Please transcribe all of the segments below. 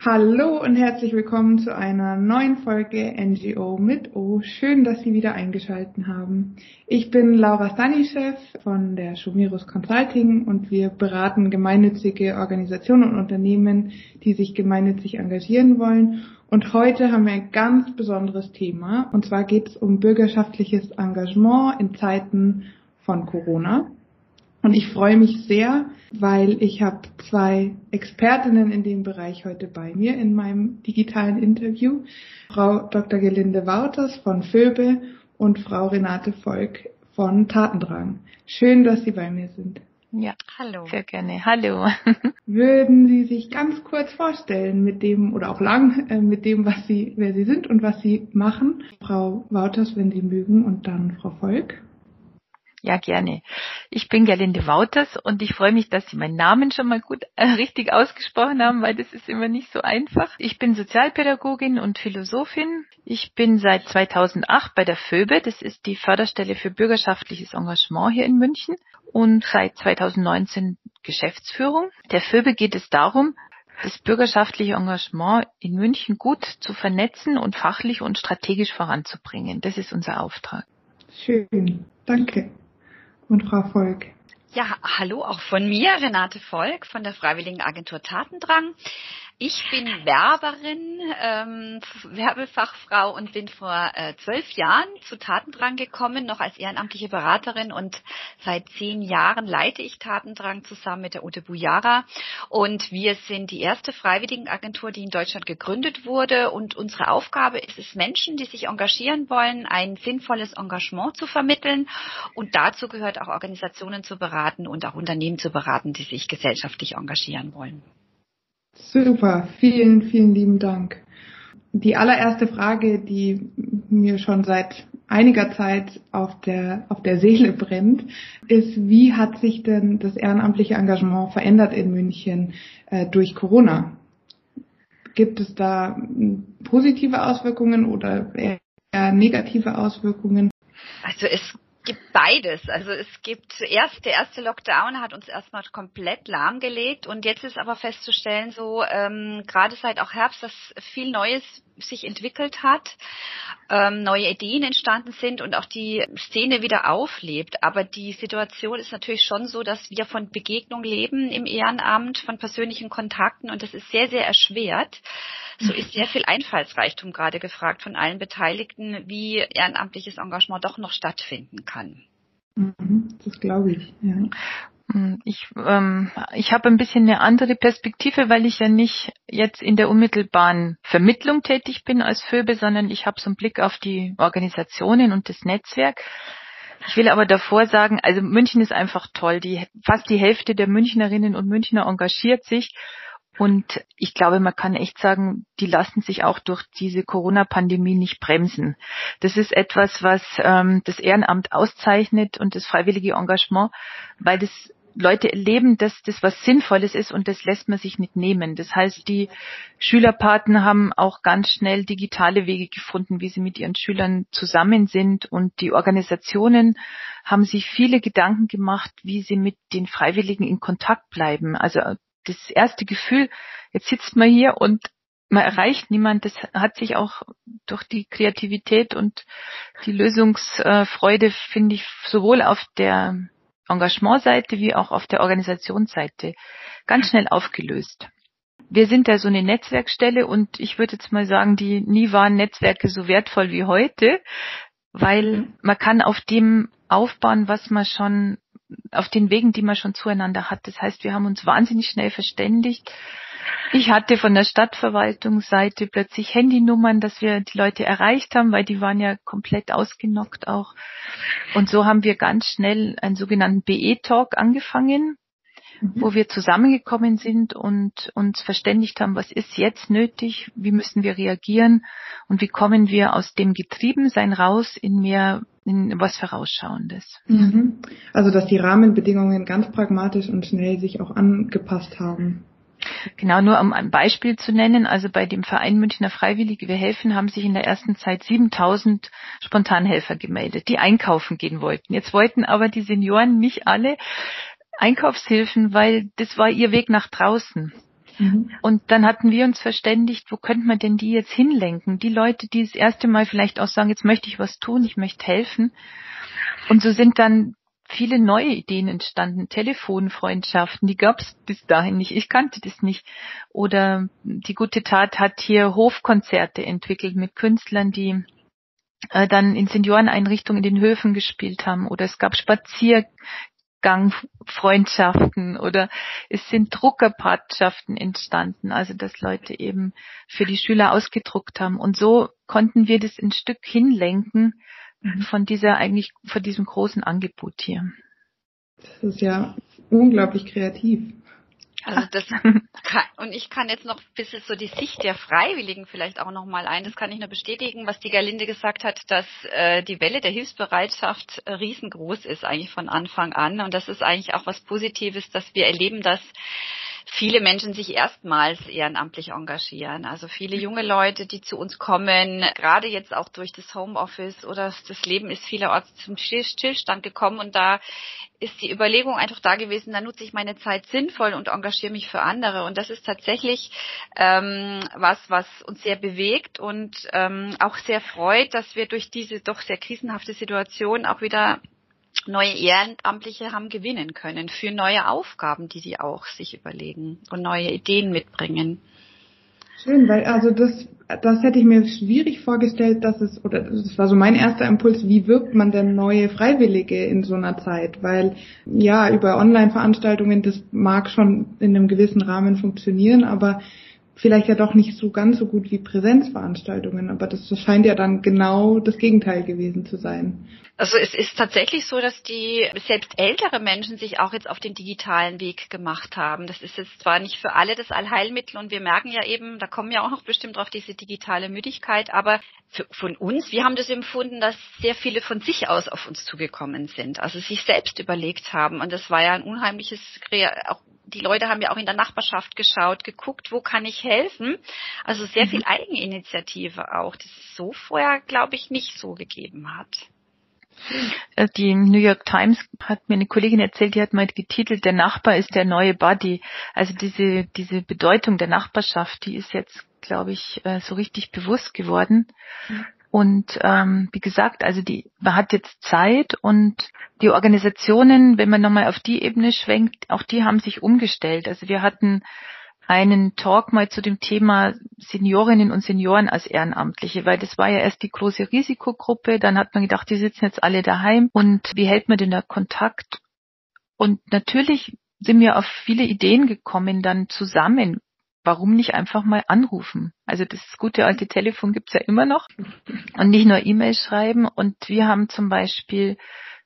Hallo und herzlich willkommen zu einer neuen Folge NGO mit O. Schön, dass Sie wieder eingeschaltet haben. Ich bin Laura Stanischew von der Schumirus Consulting und wir beraten gemeinnützige Organisationen und Unternehmen, die sich gemeinnützig engagieren wollen. Und heute haben wir ein ganz besonderes Thema. Und zwar geht es um bürgerschaftliches Engagement in Zeiten von Corona. Und ich freue mich sehr, weil ich habe zwei Expertinnen in dem Bereich heute bei mir in meinem digitalen Interview. Frau Dr. Gelinde Wouters von Föbe und Frau Renate Volk von Tatendrang. Schön, dass Sie bei mir sind. Ja, hallo. Sehr gerne. Hallo. Würden Sie sich ganz kurz vorstellen mit dem oder auch lang äh, mit dem, was Sie, wer Sie sind und was Sie machen? Frau Wouters, wenn Sie mögen, und dann Frau Volk. Ja, gerne. Ich bin Gerlinde Wouters und ich freue mich, dass Sie meinen Namen schon mal gut äh, richtig ausgesprochen haben, weil das ist immer nicht so einfach. Ich bin Sozialpädagogin und Philosophin. Ich bin seit 2008 bei der FÖBE, das ist die Förderstelle für bürgerschaftliches Engagement hier in München und seit 2019 Geschäftsführung. Der FÖBE geht es darum, das bürgerschaftliche Engagement in München gut zu vernetzen und fachlich und strategisch voranzubringen. Das ist unser Auftrag. Schön, danke und Frau Volk. Ja, hallo auch von mir, Renate Volk von der Freiwilligen Agentur Tatendrang. Ich bin Werberin, ähm, Werbefachfrau und bin vor äh, zwölf Jahren zu Tatendrang gekommen, noch als ehrenamtliche Beraterin und seit zehn Jahren leite ich Tatendrang zusammen mit der Ute Bujara. Und wir sind die erste Freiwilligenagentur, die in Deutschland gegründet wurde. Und unsere Aufgabe ist es, Menschen, die sich engagieren wollen, ein sinnvolles Engagement zu vermitteln. Und dazu gehört auch Organisationen zu beraten und auch Unternehmen zu beraten, die sich gesellschaftlich engagieren wollen. Super, vielen, vielen lieben Dank. Die allererste Frage, die mir schon seit einiger Zeit auf der, auf der Seele brennt, ist, wie hat sich denn das ehrenamtliche Engagement verändert in München äh, durch Corona? Gibt es da positive Auswirkungen oder eher negative Auswirkungen? Also es gibt beides. Also es gibt erst der erste Lockdown hat uns erstmal komplett lahmgelegt und jetzt ist aber festzustellen, so ähm, gerade seit auch Herbst, dass viel Neues sich entwickelt hat, ähm, neue Ideen entstanden sind und auch die Szene wieder auflebt. Aber die Situation ist natürlich schon so, dass wir von Begegnung leben im Ehrenamt, von persönlichen Kontakten und das ist sehr, sehr erschwert. So ist sehr viel Einfallsreichtum gerade gefragt von allen Beteiligten, wie ehrenamtliches Engagement doch noch stattfinden kann. Mhm, das glaube ich, ja. Hm, ich, ähm, ich habe ein bisschen eine andere Perspektive, weil ich ja nicht jetzt in der unmittelbaren Vermittlung tätig bin als Föbe, sondern ich habe so einen Blick auf die Organisationen und das Netzwerk. Ich will aber davor sagen, also München ist einfach toll. Die, fast die Hälfte der Münchnerinnen und Münchner engagiert sich und ich glaube, man kann echt sagen, die lassen sich auch durch diese Corona-Pandemie nicht bremsen. Das ist etwas, was ähm, das Ehrenamt auszeichnet und das freiwillige Engagement, weil das Leute erleben, dass das was Sinnvolles ist und das lässt man sich nicht nehmen. Das heißt, die Schülerpaten haben auch ganz schnell digitale Wege gefunden, wie sie mit ihren Schülern zusammen sind und die Organisationen haben sich viele Gedanken gemacht, wie sie mit den Freiwilligen in Kontakt bleiben. Also das erste Gefühl, jetzt sitzt man hier und man erreicht niemand, das hat sich auch durch die Kreativität und die Lösungsfreude, finde ich, sowohl auf der Engagementseite wie auch auf der Organisationsseite ganz schnell aufgelöst. Wir sind da so eine Netzwerkstelle und ich würde jetzt mal sagen, die nie waren Netzwerke so wertvoll wie heute, weil man kann auf dem aufbauen, was man schon auf den Wegen, die man schon zueinander hat. Das heißt, wir haben uns wahnsinnig schnell verständigt. Ich hatte von der Stadtverwaltungsseite plötzlich Handynummern, dass wir die Leute erreicht haben, weil die waren ja komplett ausgenockt auch. Und so haben wir ganz schnell einen sogenannten BE-Talk angefangen, mhm. wo wir zusammengekommen sind und uns verständigt haben, was ist jetzt nötig, wie müssen wir reagieren und wie kommen wir aus dem Getriebensein raus in mehr in was Vorausschauendes. Mhm. Also dass die Rahmenbedingungen ganz pragmatisch und schnell sich auch angepasst haben. Genau, nur um ein Beispiel zu nennen, also bei dem Verein Münchner Freiwillige Wir helfen haben sich in der ersten Zeit 7000 Spontanhelfer gemeldet, die einkaufen gehen wollten. Jetzt wollten aber die Senioren nicht alle Einkaufshilfen, weil das war ihr Weg nach draußen. Mhm. Und dann hatten wir uns verständigt, wo könnte man denn die jetzt hinlenken? Die Leute, die das erste Mal vielleicht auch sagen, jetzt möchte ich was tun, ich möchte helfen. Und so sind dann viele neue Ideen entstanden, Telefonfreundschaften, die gab es bis dahin nicht. Ich kannte das nicht. Oder die gute Tat hat hier Hofkonzerte entwickelt mit Künstlern, die äh, dann in Senioreneinrichtungen in den Höfen gespielt haben. Oder es gab Spaziergangfreundschaften oder es sind Druckerpartschaften entstanden, also dass Leute eben für die Schüler ausgedruckt haben. Und so konnten wir das ein Stück hinlenken. Von dieser eigentlich, von diesem großen Angebot hier. Das ist ja unglaublich kreativ. Also das kann, und ich kann jetzt noch ein bisschen so die Sicht der Freiwilligen vielleicht auch nochmal ein. Das kann ich nur bestätigen, was die Galinde gesagt hat, dass äh, die Welle der Hilfsbereitschaft äh, riesengroß ist eigentlich von Anfang an. Und das ist eigentlich auch was Positives, dass wir erleben, dass viele Menschen sich erstmals ehrenamtlich engagieren. Also viele junge Leute, die zu uns kommen, gerade jetzt auch durch das Homeoffice oder das Leben ist vielerorts zum Stillstand gekommen und da ist die Überlegung einfach da gewesen, da nutze ich meine Zeit sinnvoll und engagiere mich für andere. Und das ist tatsächlich ähm, was, was uns sehr bewegt und ähm, auch sehr freut, dass wir durch diese doch sehr krisenhafte Situation auch wieder neue Ehrenamtliche haben gewinnen können für neue Aufgaben, die sie auch sich überlegen und neue Ideen mitbringen. Schön, weil also das, das hätte ich mir schwierig vorgestellt, dass es, oder das war so mein erster Impuls, wie wirkt man denn neue Freiwillige in so einer Zeit? Weil ja, über Online-Veranstaltungen, das mag schon in einem gewissen Rahmen funktionieren, aber vielleicht ja doch nicht so ganz so gut wie Präsenzveranstaltungen, aber das scheint ja dann genau das Gegenteil gewesen zu sein. Also es ist tatsächlich so, dass die selbst ältere Menschen sich auch jetzt auf den digitalen Weg gemacht haben. Das ist jetzt zwar nicht für alle das Allheilmittel und wir merken ja eben, da kommen ja auch noch bestimmt drauf diese digitale Müdigkeit, aber für, von uns, wir haben das empfunden, dass sehr viele von sich aus auf uns zugekommen sind, also sich selbst überlegt haben und das war ja ein unheimliches auch die Leute haben ja auch in der Nachbarschaft geschaut, geguckt, wo kann ich helfen. Also sehr mhm. viel Eigeninitiative auch, das es so vorher, glaube ich, nicht so gegeben hat. Äh, die New York Times hat mir eine Kollegin erzählt, die hat mal getitelt, der Nachbar ist der neue Buddy. Also diese, diese Bedeutung der Nachbarschaft, die ist jetzt, glaube ich, äh, so richtig bewusst geworden. Mhm. Und ähm, wie gesagt, also die, man hat jetzt Zeit und die Organisationen, wenn man nochmal auf die Ebene schwenkt, auch die haben sich umgestellt. Also wir hatten einen Talk mal zu dem Thema Seniorinnen und Senioren als Ehrenamtliche, weil das war ja erst die große Risikogruppe, dann hat man gedacht, die sitzen jetzt alle daheim und wie hält man denn da Kontakt? Und natürlich sind wir auf viele Ideen gekommen, dann zusammen warum nicht einfach mal anrufen? Also das gute alte Telefon gibt's ja immer noch und nicht nur E-Mail schreiben. Und wir haben zum Beispiel,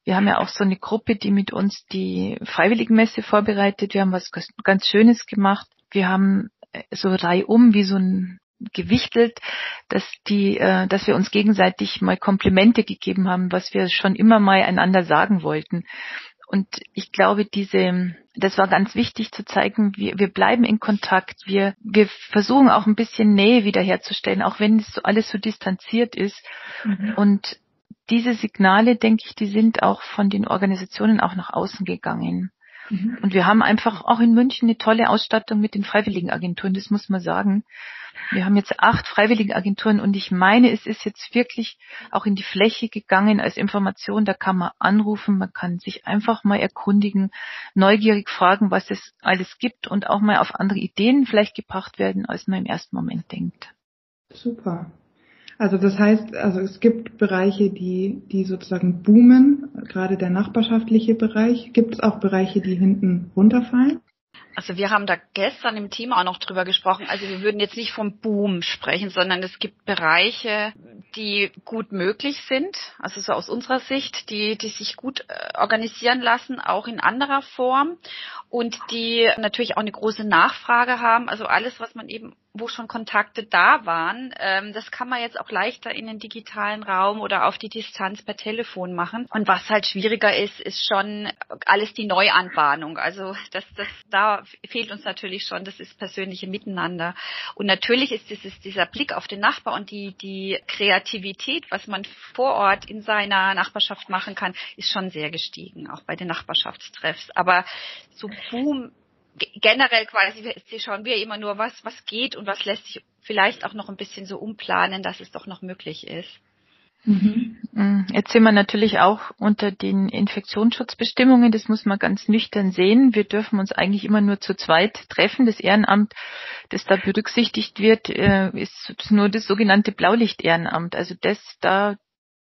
wir haben ja auch so eine Gruppe, die mit uns die Freiwilligenmesse vorbereitet. Wir haben was ganz Schönes gemacht. Wir haben äh, so reihum wie so ein gewichtelt, dass die, äh, dass wir uns gegenseitig mal Komplimente gegeben haben, was wir schon immer mal einander sagen wollten. Und ich glaube, diese, das war ganz wichtig zu zeigen, wir, wir bleiben in Kontakt, wir, wir versuchen auch ein bisschen Nähe wiederherzustellen, auch wenn es so alles so distanziert ist. Mhm. Und diese Signale, denke ich, die sind auch von den Organisationen auch nach außen gegangen. Mhm. Und wir haben einfach auch in München eine tolle Ausstattung mit den Freiwilligenagenturen, das muss man sagen. Wir haben jetzt acht Freiwilligenagenturen und ich meine, es ist jetzt wirklich auch in die Fläche gegangen als Information. Da kann man anrufen, man kann sich einfach mal erkundigen, neugierig fragen, was es alles gibt und auch mal auf andere Ideen vielleicht gebracht werden, als man im ersten Moment denkt. Super. Also das heißt, also es gibt Bereiche, die, die sozusagen boomen, gerade der nachbarschaftliche Bereich. Gibt es auch Bereiche, die hinten runterfallen? Also wir haben da gestern im Team auch noch drüber gesprochen. Also wir würden jetzt nicht vom Boom sprechen, sondern es gibt Bereiche, die gut möglich sind. Also so aus unserer Sicht, die, die sich gut äh, organisieren lassen, auch in anderer Form und die natürlich auch eine große Nachfrage haben. Also alles, was man eben wo schon Kontakte da waren, ähm, das kann man jetzt auch leichter in den digitalen Raum oder auf die Distanz per Telefon machen. Und was halt schwieriger ist, ist schon alles die Neuanbahnung. Also das, das, da fehlt uns natürlich schon, das ist persönliche Miteinander. Und natürlich ist dieses, dieser Blick auf den Nachbar und die, die Kreativität, was man vor Ort in seiner Nachbarschaft machen kann, ist schon sehr gestiegen, auch bei den Nachbarschaftstreffs. Aber so Boom generell quasi schauen wir immer nur, was, was geht und was lässt sich vielleicht auch noch ein bisschen so umplanen, dass es doch noch möglich ist. Mhm. Mm, jetzt sind wir natürlich auch unter den Infektionsschutzbestimmungen. Das muss man ganz nüchtern sehen. Wir dürfen uns eigentlich immer nur zu zweit treffen. Das Ehrenamt, das da berücksichtigt wird, äh, ist nur das sogenannte Blaulicht-Ehrenamt. Also das, da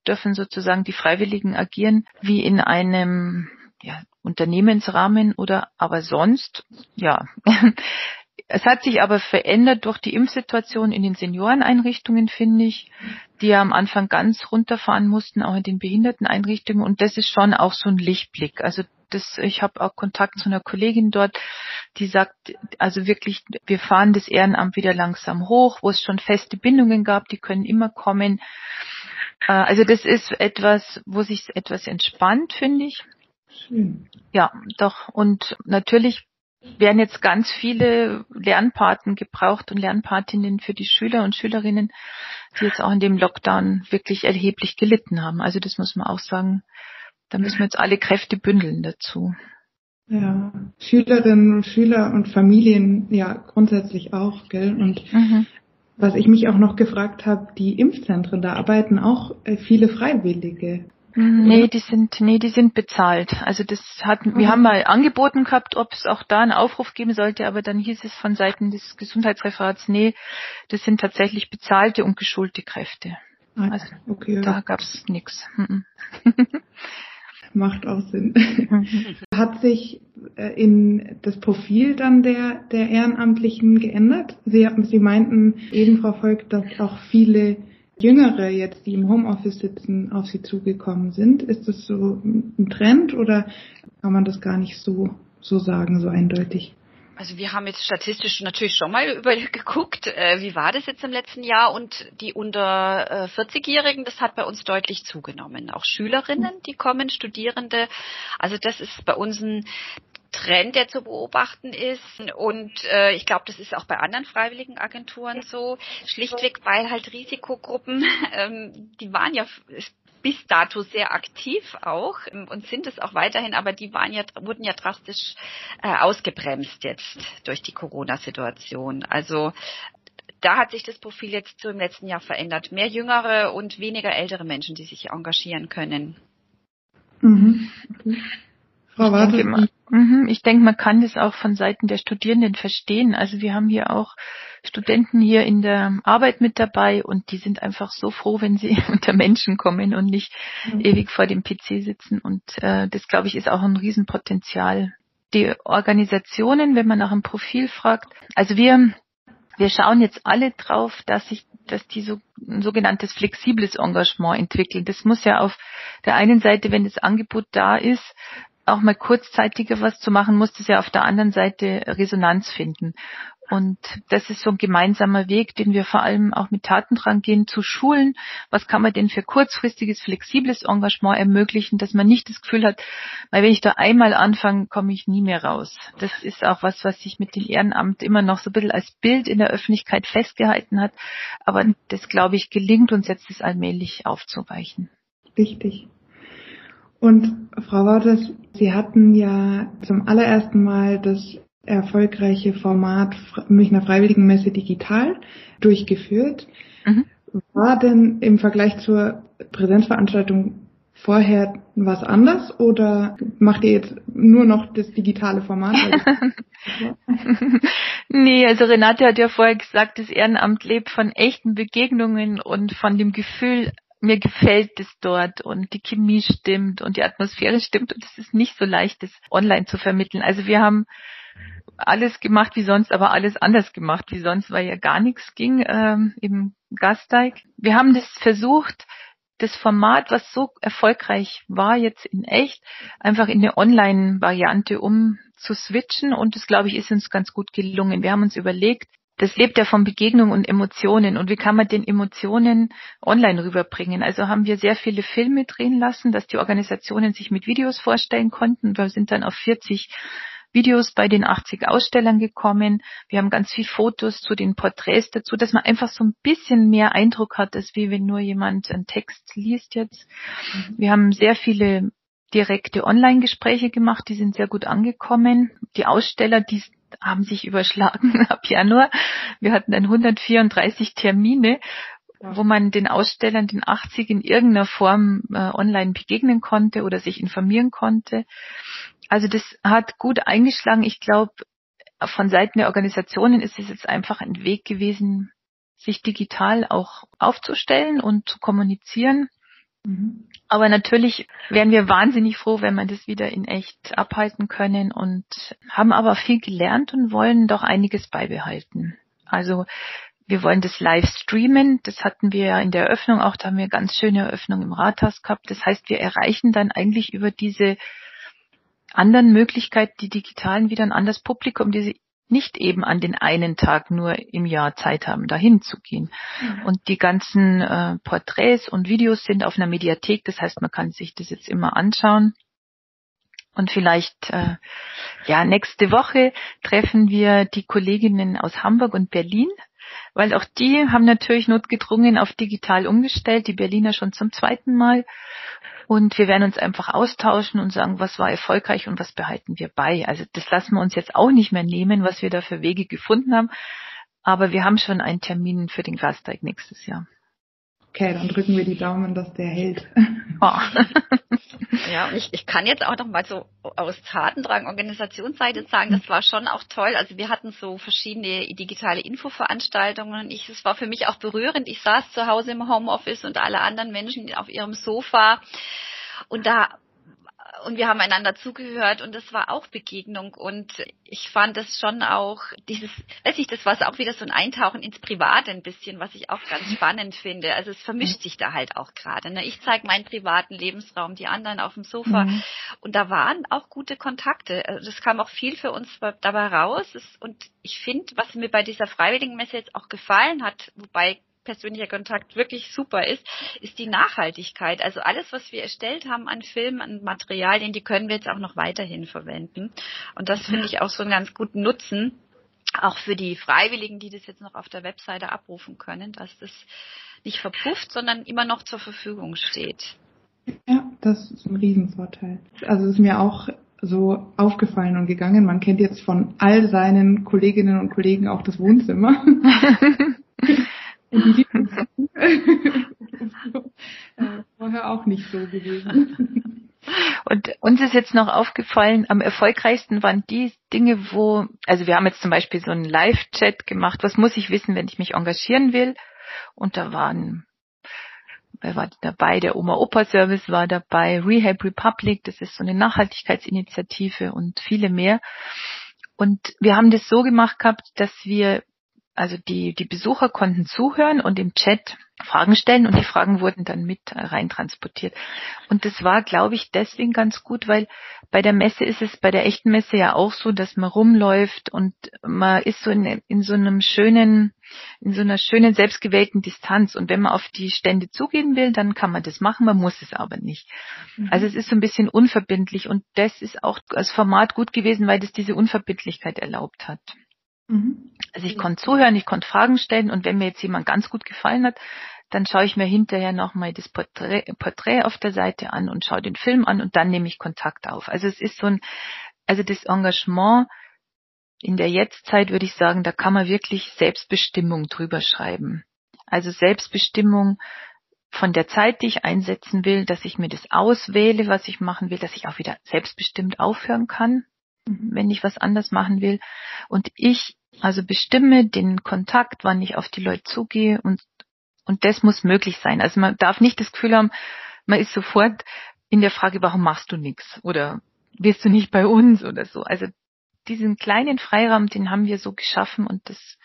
dürfen sozusagen die Freiwilligen agieren wie in einem ja, Unternehmensrahmen oder aber sonst, ja. Es hat sich aber verändert durch die Impfsituation in den Senioreneinrichtungen, finde ich, die ja am Anfang ganz runterfahren mussten, auch in den Behinderteneinrichtungen. Und das ist schon auch so ein Lichtblick. Also das, ich habe auch Kontakt zu einer Kollegin dort, die sagt, also wirklich, wir fahren das Ehrenamt wieder langsam hoch, wo es schon feste Bindungen gab, die können immer kommen. Äh, also das ist etwas, wo sich etwas entspannt, finde ich. Schön. Ja, doch. Und natürlich werden jetzt ganz viele Lernpaten gebraucht und Lernpatinnen für die Schüler und Schülerinnen, die jetzt auch in dem Lockdown wirklich erheblich gelitten haben. Also das muss man auch sagen. Da müssen wir jetzt alle Kräfte bündeln dazu. Ja, Schülerinnen und Schüler und Familien ja grundsätzlich auch, gell? Und mhm. was ich mich auch noch gefragt habe, die Impfzentren, da arbeiten auch äh, viele Freiwillige. Mhm. Nee, die sind, nee, die sind bezahlt. Also das hat, wir haben mal angeboten gehabt, ob es auch da einen Aufruf geben sollte, aber dann hieß es von Seiten des Gesundheitsreferats, nee, das sind tatsächlich bezahlte und geschulte Kräfte. Ah, also okay. da gab's nichts. Mhm. Macht auch Sinn. Mhm. Hat sich äh, in das Profil dann der, der Ehrenamtlichen geändert? Sie, Sie meinten eben, Frau Volk, dass auch viele Jüngere jetzt, die im Homeoffice sitzen, auf Sie zugekommen sind. Ist das so ein Trend oder kann man das gar nicht so, so sagen, so eindeutig? Also wir haben jetzt statistisch natürlich schon mal über geguckt, äh, wie war das jetzt im letzten Jahr und die unter äh, 40-Jährigen, das hat bei uns deutlich zugenommen. Auch Schülerinnen, die kommen, Studierende. Also das ist bei uns ein Trend, der zu beobachten ist. Und äh, ich glaube, das ist auch bei anderen freiwilligen Agenturen so. Schlichtweg, weil halt Risikogruppen, ähm, die waren ja bis dato sehr aktiv auch ähm, und sind es auch weiterhin, aber die waren ja, wurden ja drastisch äh, ausgebremst jetzt durch die Corona-Situation. Also da hat sich das Profil jetzt so im letzten Jahr verändert. Mehr jüngere und weniger ältere Menschen, die sich engagieren können. Mhm. Okay. Frau Warte, ich denke, man kann das auch von Seiten der Studierenden verstehen. Also wir haben hier auch Studenten hier in der Arbeit mit dabei und die sind einfach so froh, wenn sie unter Menschen kommen und nicht mhm. ewig vor dem PC sitzen. Und äh, das, glaube ich, ist auch ein Riesenpotenzial. Die Organisationen, wenn man nach einem Profil fragt, also wir wir schauen jetzt alle drauf, dass sich, dass die so ein sogenanntes flexibles Engagement entwickeln. Das muss ja auf der einen Seite, wenn das Angebot da ist, auch mal kurzzeitiger was zu machen, muss das ja auf der anderen Seite Resonanz finden. Und das ist so ein gemeinsamer Weg, den wir vor allem auch mit Taten dran gehen, zu schulen. Was kann man denn für kurzfristiges, flexibles Engagement ermöglichen, dass man nicht das Gefühl hat, weil wenn ich da einmal anfange, komme ich nie mehr raus. Das ist auch was, was sich mit dem Ehrenamt immer noch so ein bisschen als Bild in der Öffentlichkeit festgehalten hat. Aber das, glaube ich, gelingt uns jetzt, das allmählich aufzuweichen. Richtig. Und Frau Wouters, Sie hatten ja zum allerersten Mal das erfolgreiche Format Münchner Freiwilligenmesse digital durchgeführt. Mhm. War denn im Vergleich zur Präsenzveranstaltung vorher was anders oder macht ihr jetzt nur noch das digitale Format? nee, also Renate hat ja vorher gesagt, das Ehrenamt lebt von echten Begegnungen und von dem Gefühl, mir gefällt es dort und die Chemie stimmt und die Atmosphäre stimmt und es ist nicht so leicht, das online zu vermitteln. Also wir haben alles gemacht wie sonst, aber alles anders gemacht wie sonst, weil ja gar nichts ging ähm, im Gasteig. Wir haben das versucht, das Format, was so erfolgreich war jetzt in echt, einfach in eine Online-Variante umzuswitchen und das, glaube ich, ist uns ganz gut gelungen. Wir haben uns überlegt, das lebt ja von Begegnung und Emotionen. Und wie kann man den Emotionen online rüberbringen? Also haben wir sehr viele Filme drehen lassen, dass die Organisationen sich mit Videos vorstellen konnten. Wir sind dann auf 40 Videos bei den 80 Ausstellern gekommen. Wir haben ganz viel Fotos zu den Porträts dazu, dass man einfach so ein bisschen mehr Eindruck hat, als wie wenn nur jemand einen Text liest jetzt. Wir haben sehr viele direkte Online-Gespräche gemacht, die sind sehr gut angekommen. Die Aussteller, die haben sich überschlagen ab Januar. Wir hatten dann 134 Termine, wo man den Ausstellern, den 80 in irgendeiner Form äh, online begegnen konnte oder sich informieren konnte. Also das hat gut eingeschlagen. Ich glaube, von Seiten der Organisationen ist es jetzt einfach ein Weg gewesen, sich digital auch aufzustellen und zu kommunizieren. Mhm. Aber natürlich wären wir wahnsinnig froh, wenn wir das wieder in echt abhalten können und haben aber viel gelernt und wollen doch einiges beibehalten. Also wir wollen das live streamen. Das hatten wir ja in der Eröffnung auch. Da haben wir ganz schöne Eröffnung im Rathaus gehabt. Das heißt, wir erreichen dann eigentlich über diese anderen Möglichkeiten, die digitalen, wieder ein anderes Publikum, die sie nicht eben an den einen Tag nur im Jahr Zeit haben, dahin zu gehen. Mhm. Und die ganzen äh, Porträts und Videos sind auf einer Mediathek, das heißt, man kann sich das jetzt immer anschauen. Und vielleicht, äh, ja, nächste Woche treffen wir die Kolleginnen aus Hamburg und Berlin, weil auch die haben natürlich notgedrungen auf digital umgestellt, die Berliner schon zum zweiten Mal. Und wir werden uns einfach austauschen und sagen, was war erfolgreich und was behalten wir bei. Also das lassen wir uns jetzt auch nicht mehr nehmen, was wir da für Wege gefunden haben. Aber wir haben schon einen Termin für den Gasteig nächstes Jahr. Okay, dann drücken wir die Daumen, dass der hält. Oh. ja, und ich, ich kann jetzt auch noch mal so aus Tatendrang Organisationsseite sagen, das war schon auch toll. Also wir hatten so verschiedene digitale Infoveranstaltungen und ich, es war für mich auch berührend. Ich saß zu Hause im Homeoffice und alle anderen Menschen auf ihrem Sofa und da und wir haben einander zugehört und das war auch Begegnung und ich fand es schon auch dieses, weiß ich, das war auch wieder so ein Eintauchen ins Private ein bisschen, was ich auch ganz spannend finde. Also es vermischt sich da halt auch gerade. Ne? Ich zeige meinen privaten Lebensraum, die anderen auf dem Sofa mhm. und da waren auch gute Kontakte. Also das kam auch viel für uns dabei raus und ich finde, was mir bei dieser Freiwilligenmesse jetzt auch gefallen hat, wobei persönlicher Kontakt wirklich super ist, ist die Nachhaltigkeit. Also alles, was wir erstellt haben an Filmen, an Materialien, die können wir jetzt auch noch weiterhin verwenden. Und das finde ich auch so einen ganz guten Nutzen, auch für die Freiwilligen, die das jetzt noch auf der Webseite abrufen können, dass das nicht verpufft, sondern immer noch zur Verfügung steht. Ja, das ist ein Riesenvorteil. Also es ist mir auch so aufgefallen und gegangen. Man kennt jetzt von all seinen Kolleginnen und Kollegen auch das Wohnzimmer. äh, vorher auch nicht so gewesen. Und uns ist jetzt noch aufgefallen, am erfolgreichsten waren die Dinge, wo, also wir haben jetzt zum Beispiel so einen Live-Chat gemacht, was muss ich wissen, wenn ich mich engagieren will? Und da waren, wer war dabei? Der Oma-Opa-Service war dabei, Rehab Republic, das ist so eine Nachhaltigkeitsinitiative und viele mehr. Und wir haben das so gemacht gehabt, dass wir also die, die Besucher konnten zuhören und im Chat Fragen stellen und die Fragen wurden dann mit reintransportiert. Und das war, glaube ich, deswegen ganz gut, weil bei der Messe ist es bei der echten Messe ja auch so, dass man rumläuft und man ist so in, in so einem schönen, in so einer schönen selbstgewählten Distanz. Und wenn man auf die Stände zugehen will, dann kann man das machen, man muss es aber nicht. Mhm. Also es ist so ein bisschen unverbindlich und das ist auch als Format gut gewesen, weil das diese Unverbindlichkeit erlaubt hat. Mhm. Also ich konnte zuhören, ich konnte Fragen stellen und wenn mir jetzt jemand ganz gut gefallen hat, dann schaue ich mir hinterher nochmal das Porträt, Porträt auf der Seite an und schaue den Film an und dann nehme ich Kontakt auf. Also es ist so ein, also das Engagement in der Jetztzeit würde ich sagen, da kann man wirklich Selbstbestimmung drüber schreiben. Also Selbstbestimmung von der Zeit, die ich einsetzen will, dass ich mir das auswähle, was ich machen will, dass ich auch wieder selbstbestimmt aufhören kann. Wenn ich was anders machen will. Und ich also bestimme den Kontakt, wann ich auf die Leute zugehe und, und das muss möglich sein. Also man darf nicht das Gefühl haben, man ist sofort in der Frage, warum machst du nichts oder wirst du nicht bei uns oder so. Also diesen kleinen Freiraum, den haben wir so geschaffen und das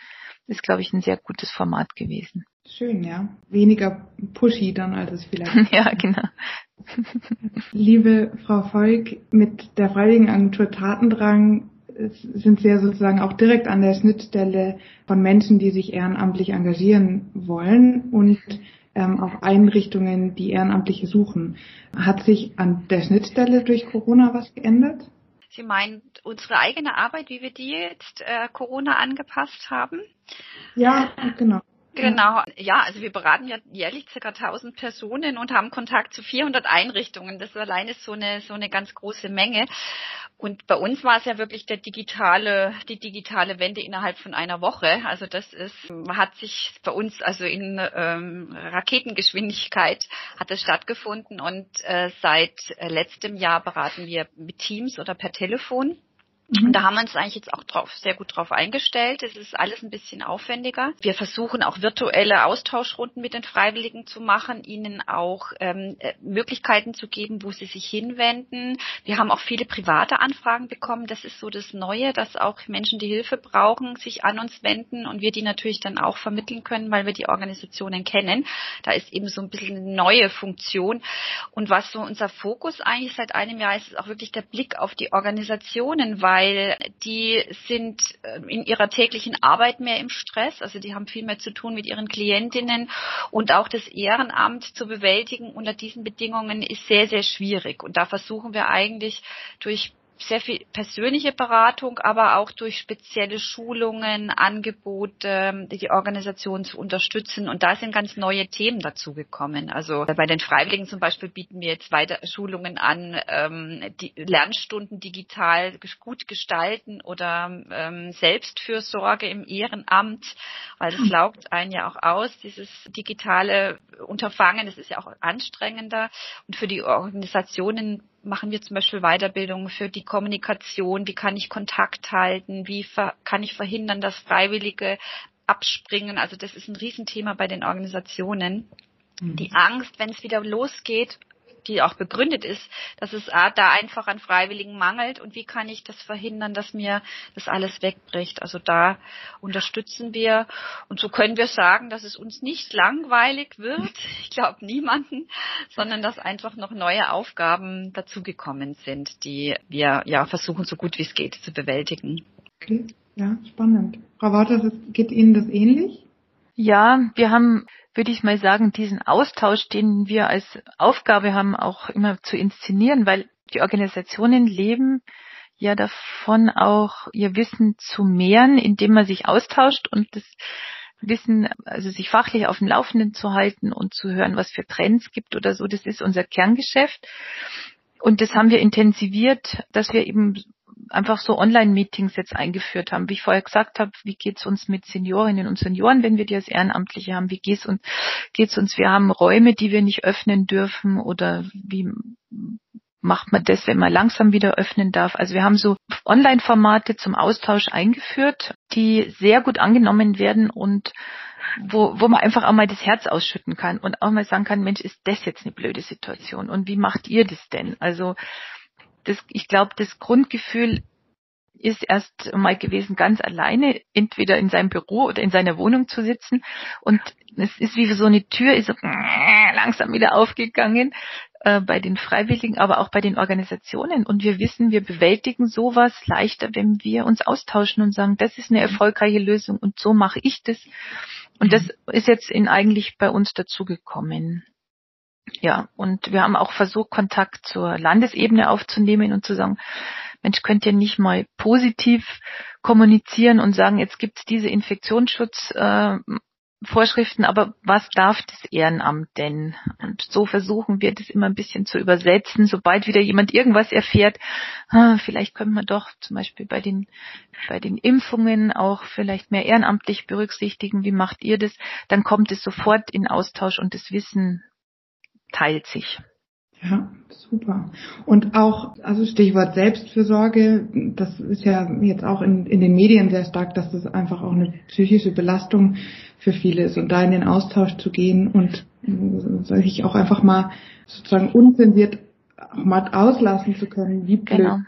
ist, glaube ich, ein sehr gutes Format gewesen. Schön, ja. Weniger pushy dann, als es vielleicht. ja, genau. Liebe Frau Volk, mit der Freiwilligenagentur Tatendrang sind Sie ja sozusagen auch direkt an der Schnittstelle von Menschen, die sich ehrenamtlich engagieren wollen und ähm, auch Einrichtungen, die Ehrenamtliche suchen. Hat sich an der Schnittstelle durch Corona was geändert? Sie meint unsere eigene Arbeit, wie wir die jetzt äh, Corona angepasst haben? Ja, genau. Genau, ja, also wir beraten ja jährlich circa 1000 Personen und haben Kontakt zu 400 Einrichtungen. Das allein ist so eine, so eine ganz große Menge. Und bei uns war es ja wirklich der digitale, die digitale Wende innerhalb von einer Woche. Also das ist, hat sich bei uns also in ähm, Raketengeschwindigkeit hat es stattgefunden und äh, seit letztem Jahr beraten wir mit Teams oder per Telefon. Mhm. Und da haben wir uns eigentlich jetzt auch drauf, sehr gut drauf eingestellt. Es ist alles ein bisschen aufwendiger. Wir versuchen auch virtuelle Austauschrunden mit den Freiwilligen zu machen, ihnen auch ähm, äh, Möglichkeiten zu geben, wo sie sich hinwenden. Wir haben auch viele private Anfragen bekommen. Das ist so das Neue, dass auch Menschen, die Hilfe brauchen, sich an uns wenden und wir die natürlich dann auch vermitteln können, weil wir die Organisationen kennen. Da ist eben so ein bisschen eine neue Funktion. Und was so unser Fokus eigentlich seit einem Jahr ist, ist auch wirklich der Blick auf die Organisationen, weil weil die sind äh, in ihrer täglichen Arbeit mehr im Stress, also die haben viel mehr zu tun mit ihren Klientinnen und auch das Ehrenamt zu bewältigen unter diesen Bedingungen ist sehr, sehr schwierig. Und da versuchen wir eigentlich durch sehr viel persönliche Beratung, aber auch durch spezielle Schulungen, Angebote, die Organisation zu unterstützen. Und da sind ganz neue Themen dazugekommen. Also bei den Freiwilligen zum Beispiel bieten wir jetzt weiter Schulungen an, ähm, die Lernstunden digital gut gestalten oder ähm, Selbstfürsorge im Ehrenamt, weil das laugt einen ja auch aus, dieses digitale Unterfangen. Das ist ja auch anstrengender. Und für die Organisationen machen wir zum Beispiel Weiterbildungen für die Kommunikation, wie kann ich Kontakt halten, wie kann ich verhindern, dass Freiwillige abspringen. Also das ist ein Riesenthema bei den Organisationen. Mhm. Die Angst, wenn es wieder losgeht, die auch begründet ist, dass es da einfach an Freiwilligen mangelt und wie kann ich das verhindern, dass mir das alles wegbricht. Also da unterstützen wir und so können wir sagen, dass es uns nicht langweilig wird. Ich glaube niemanden, sondern dass einfach noch neue Aufgaben dazugekommen sind, die wir ja versuchen, so gut wie es geht zu bewältigen. Okay, ja, spannend. Frau Wouters, geht Ihnen das ähnlich? Ja, wir haben würde ich mal sagen, diesen Austausch, den wir als Aufgabe haben, auch immer zu inszenieren, weil die Organisationen leben ja davon auch ihr Wissen zu mehren, indem man sich austauscht und das Wissen, also sich fachlich auf dem Laufenden zu halten und zu hören, was für Trends gibt oder so, das ist unser Kerngeschäft. Und das haben wir intensiviert, dass wir eben einfach so Online-Meetings jetzt eingeführt haben. Wie ich vorher gesagt habe, wie geht's uns mit Seniorinnen und Senioren, wenn wir die als Ehrenamtliche haben? Wie geht's uns? Geht's uns? Wir haben Räume, die wir nicht öffnen dürfen oder wie macht man das, wenn man langsam wieder öffnen darf? Also wir haben so Online-Formate zum Austausch eingeführt, die sehr gut angenommen werden und wo, wo man einfach auch mal das Herz ausschütten kann und auch mal sagen kann, Mensch, ist das jetzt eine blöde Situation und wie macht ihr das denn? Also das, ich glaube, das Grundgefühl ist erst mal gewesen, ganz alleine, entweder in seinem Büro oder in seiner Wohnung zu sitzen. Und es ist wie so eine Tür, ist so langsam wieder aufgegangen äh, bei den Freiwilligen, aber auch bei den Organisationen. Und wir wissen, wir bewältigen sowas leichter, wenn wir uns austauschen und sagen, das ist eine erfolgreiche Lösung und so mache ich das. Und das ist jetzt in eigentlich bei uns dazugekommen. Ja, und wir haben auch versucht, Kontakt zur Landesebene aufzunehmen und zu sagen, Mensch, könnt ihr nicht mal positiv kommunizieren und sagen, jetzt gibt's diese Infektionsschutzvorschriften, äh, aber was darf das Ehrenamt denn? Und so versuchen wir das immer ein bisschen zu übersetzen, sobald wieder jemand irgendwas erfährt, ah, vielleicht können wir doch zum Beispiel bei den, bei den Impfungen auch vielleicht mehr ehrenamtlich berücksichtigen, wie macht ihr das? Dann kommt es sofort in Austausch und das Wissen teilt sich. Ja, super. Und auch, also Stichwort Selbstfürsorge, das ist ja jetzt auch in, in den Medien sehr stark, dass das einfach auch eine psychische Belastung für viele ist und da in den Austausch zu gehen und sich auch einfach mal sozusagen unzensiert auch mal auslassen zu können, wie blöd genau.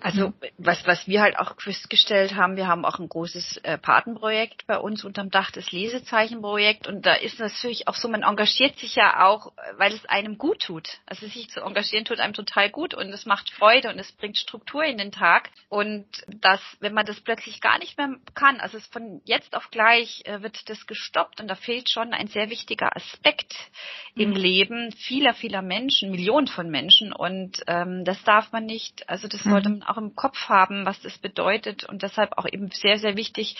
Also was, was wir halt auch festgestellt haben, wir haben auch ein großes äh, Patenprojekt bei uns unterm Dach, das Lesezeichenprojekt. Und da ist natürlich auch so, man engagiert sich ja auch, weil es einem gut tut. Also sich zu engagieren tut einem total gut und es macht Freude und es bringt Struktur in den Tag. Und das, wenn man das plötzlich gar nicht mehr kann, also es von jetzt auf gleich äh, wird das gestoppt und da fehlt schon ein sehr wichtiger Aspekt mhm. im Leben vieler, vieler Menschen, Millionen von Menschen. Und ähm, das darf darf man nicht. Also das sollte mhm. man auch im Kopf haben, was das bedeutet und deshalb auch eben sehr, sehr wichtig,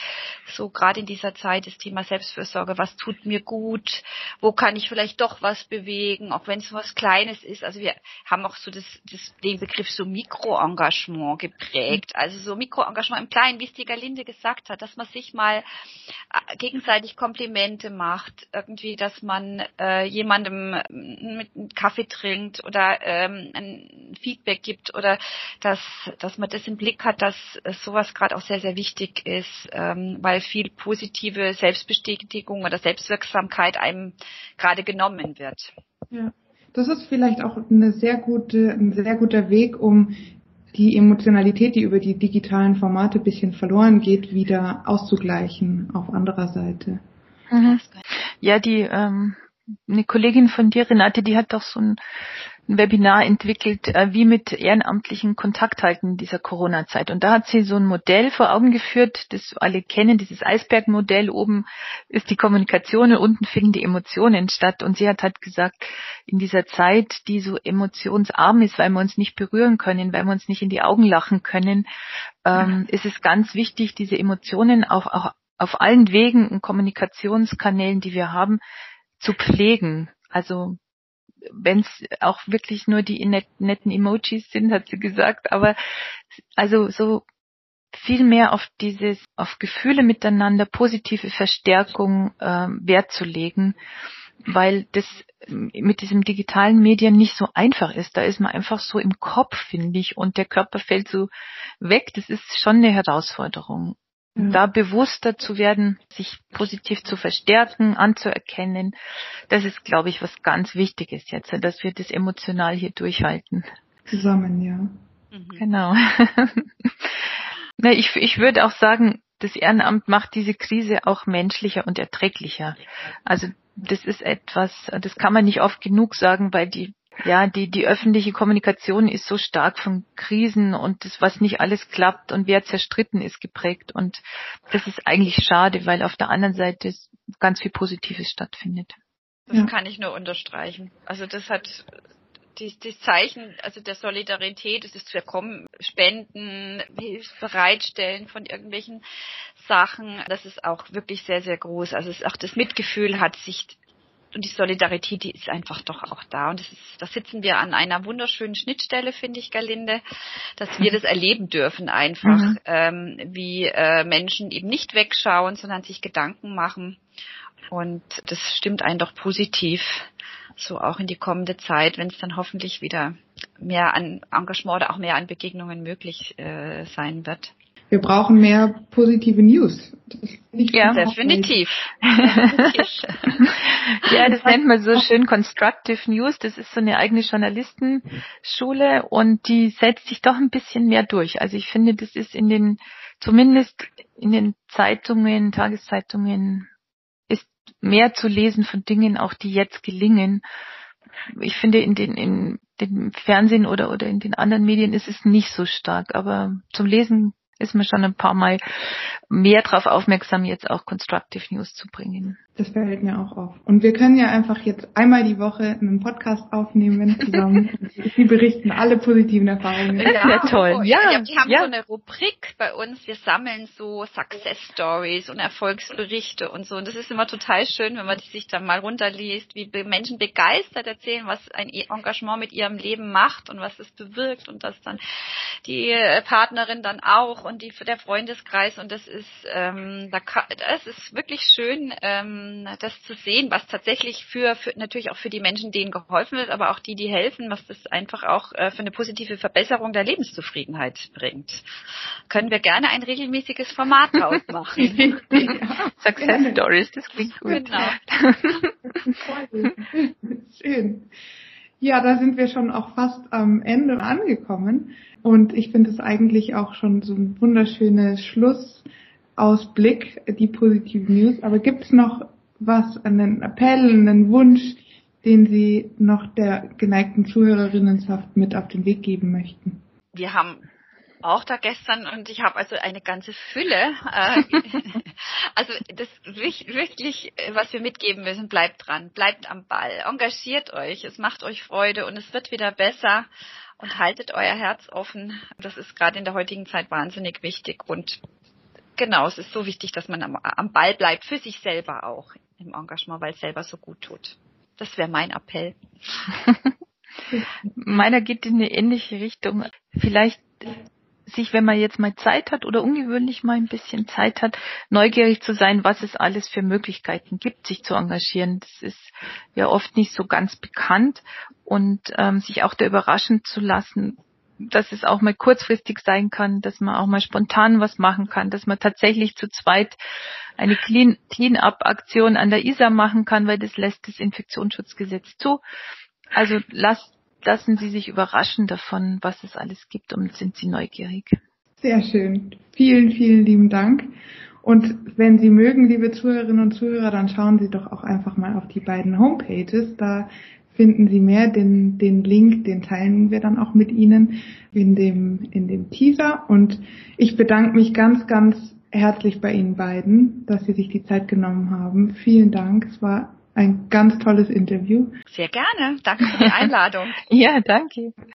so gerade in dieser Zeit das Thema Selbstfürsorge, was tut mir gut, wo kann ich vielleicht doch was bewegen, auch wenn es was Kleines ist. Also wir haben auch so das, das den Begriff so Mikroengagement geprägt. Also so Mikroengagement im Kleinen, wie es die Galinde gesagt hat, dass man sich mal äh, gegenseitig Komplimente macht, irgendwie, dass man äh, jemandem mit einem Kaffee trinkt oder ähm, ein Feedback gibt oder dass, dass man das im Blick hat, dass sowas gerade auch sehr, sehr wichtig ist, ähm, weil viel positive Selbstbestätigung oder Selbstwirksamkeit einem gerade genommen wird. Ja. Das ist vielleicht auch eine sehr gute, ein sehr guter Weg, um die Emotionalität, die über die digitalen Formate bisschen verloren geht, wieder auszugleichen auf anderer Seite. Mhm. Ja, die ähm, eine Kollegin von dir, Renate, die hat doch so ein, ein Webinar entwickelt, äh, wie mit Ehrenamtlichen Kontakt halten in dieser Corona-Zeit. Und da hat sie so ein Modell vor Augen geführt, das alle kennen, dieses Eisbergmodell. Oben ist die Kommunikation und unten finden die Emotionen statt. Und sie hat halt gesagt, in dieser Zeit, die so emotionsarm ist, weil wir uns nicht berühren können, weil wir uns nicht in die Augen lachen können, ähm, ist es ganz wichtig, diese Emotionen auch, auch auf allen Wegen und Kommunikationskanälen, die wir haben, zu pflegen. Also wenn es auch wirklich nur die net, netten Emojis sind, hat sie gesagt, aber also so viel mehr auf dieses, auf Gefühle miteinander, positive Verstärkung äh, Wert zu legen, weil das mit diesem digitalen Medien nicht so einfach ist. Da ist man einfach so im Kopf, finde ich, und der Körper fällt so weg. Das ist schon eine Herausforderung. Mhm. Da bewusster zu werden, sich positiv zu verstärken, anzuerkennen, das ist, glaube ich, was ganz Wichtiges jetzt, dass wir das emotional hier durchhalten. Zusammen, ja. Mhm. Genau. Na, ich, ich würde auch sagen, das Ehrenamt macht diese Krise auch menschlicher und erträglicher. Also das ist etwas, das kann man nicht oft genug sagen, weil die ja, die, die öffentliche Kommunikation ist so stark von Krisen und das, was nicht alles klappt und wer zerstritten ist, geprägt. Und das ist eigentlich schade, weil auf der anderen Seite ganz viel Positives stattfindet. Das ja. kann ich nur unterstreichen. Also das hat die, die Zeichen, also der Solidarität, es ist zu kommen, Spenden, Bereitstellen von irgendwelchen Sachen, das ist auch wirklich sehr, sehr groß. Also es ist auch das Mitgefühl hat sich und die Solidarität, die ist einfach doch auch da. Und das ist, da sitzen wir an einer wunderschönen Schnittstelle, finde ich, Galinde, dass wir das erleben dürfen einfach, mhm. ähm, wie äh, Menschen eben nicht wegschauen, sondern sich Gedanken machen. Und das stimmt einen doch positiv, so auch in die kommende Zeit, wenn es dann hoffentlich wieder mehr an Engagement oder auch mehr an Begegnungen möglich äh, sein wird wir brauchen mehr positive News. ja, definitiv. ja, das nennt man so schön Constructive News. Das ist so eine eigene Journalistenschule und die setzt sich doch ein bisschen mehr durch. Also ich finde, das ist in den, zumindest in den Zeitungen, Tageszeitungen, ist mehr zu lesen von Dingen, auch die jetzt gelingen. Ich finde, in den, in dem Fernsehen oder, oder in den anderen Medien ist es nicht so stark, aber zum Lesen ist mir schon ein paar Mal mehr darauf aufmerksam, jetzt auch Constructive News zu bringen. Das fällt mir auch auf. Und wir können ja einfach jetzt einmal die Woche einen Podcast aufnehmen zusammen. Sie berichten alle positiven Erfahrungen. Ja, ja toll. Ja, ja, wir haben ja. so eine Rubrik bei uns. Wir sammeln so Success Stories und Erfolgsberichte und so. Und das ist immer total schön, wenn man die sich dann mal runterliest, wie Menschen begeistert erzählen, was ein Engagement mit ihrem Leben macht und was es bewirkt und dass dann die äh, Partnerin dann auch und die der Freundeskreis und das ist ähm, da das ist wirklich schön. Ähm, ähm, das zu sehen, was tatsächlich für, für natürlich auch für die Menschen, denen geholfen wird, aber auch die, die helfen, was das einfach auch äh, für eine positive Verbesserung der Lebenszufriedenheit bringt. Können wir gerne ein regelmäßiges Format draus machen. ja, Success Stories, das klingt gut. Genau. Schön. Ja, da sind wir schon auch fast am Ende angekommen. Und ich finde es eigentlich auch schon so ein wunderschönes Schlussausblick, die positiven News. Aber gibt es noch was, einen Appell, einen Wunsch, den Sie noch der geneigten Zuhörerinnenschaft mit auf den Weg geben möchten? Wir haben auch da gestern und ich habe also eine ganze Fülle. Äh, also das wirklich, was wir mitgeben müssen, bleibt dran, bleibt am Ball, engagiert euch, es macht euch Freude und es wird wieder besser. und haltet euer Herz offen. Das ist gerade in der heutigen Zeit wahnsinnig wichtig und genau, es ist so wichtig, dass man am, am Ball bleibt, für sich selber auch im Engagement, weil es selber so gut tut. Das wäre mein Appell. Meiner geht in eine ähnliche Richtung. Vielleicht sich, wenn man jetzt mal Zeit hat oder ungewöhnlich mal ein bisschen Zeit hat, neugierig zu sein, was es alles für Möglichkeiten gibt, sich zu engagieren. Das ist ja oft nicht so ganz bekannt und ähm, sich auch da überraschen zu lassen, dass es auch mal kurzfristig sein kann, dass man auch mal spontan was machen kann, dass man tatsächlich zu zweit eine Clean, Clean-up-Aktion an der ISA machen kann, weil das lässt das Infektionsschutzgesetz zu. Also lasst lassen Sie sich überraschen davon, was es alles gibt und sind Sie neugierig. Sehr schön. Vielen, vielen lieben Dank. Und wenn Sie mögen, liebe Zuhörerinnen und Zuhörer, dann schauen Sie doch auch einfach mal auf die beiden Homepages. Da finden Sie mehr. Den, den Link, den teilen wir dann auch mit Ihnen in dem, in dem Teaser. Und ich bedanke mich ganz, ganz herzlich bei Ihnen beiden, dass Sie sich die Zeit genommen haben. Vielen Dank. Es war ein ganz tolles Interview. Sehr gerne. Danke für die Einladung. ja, danke.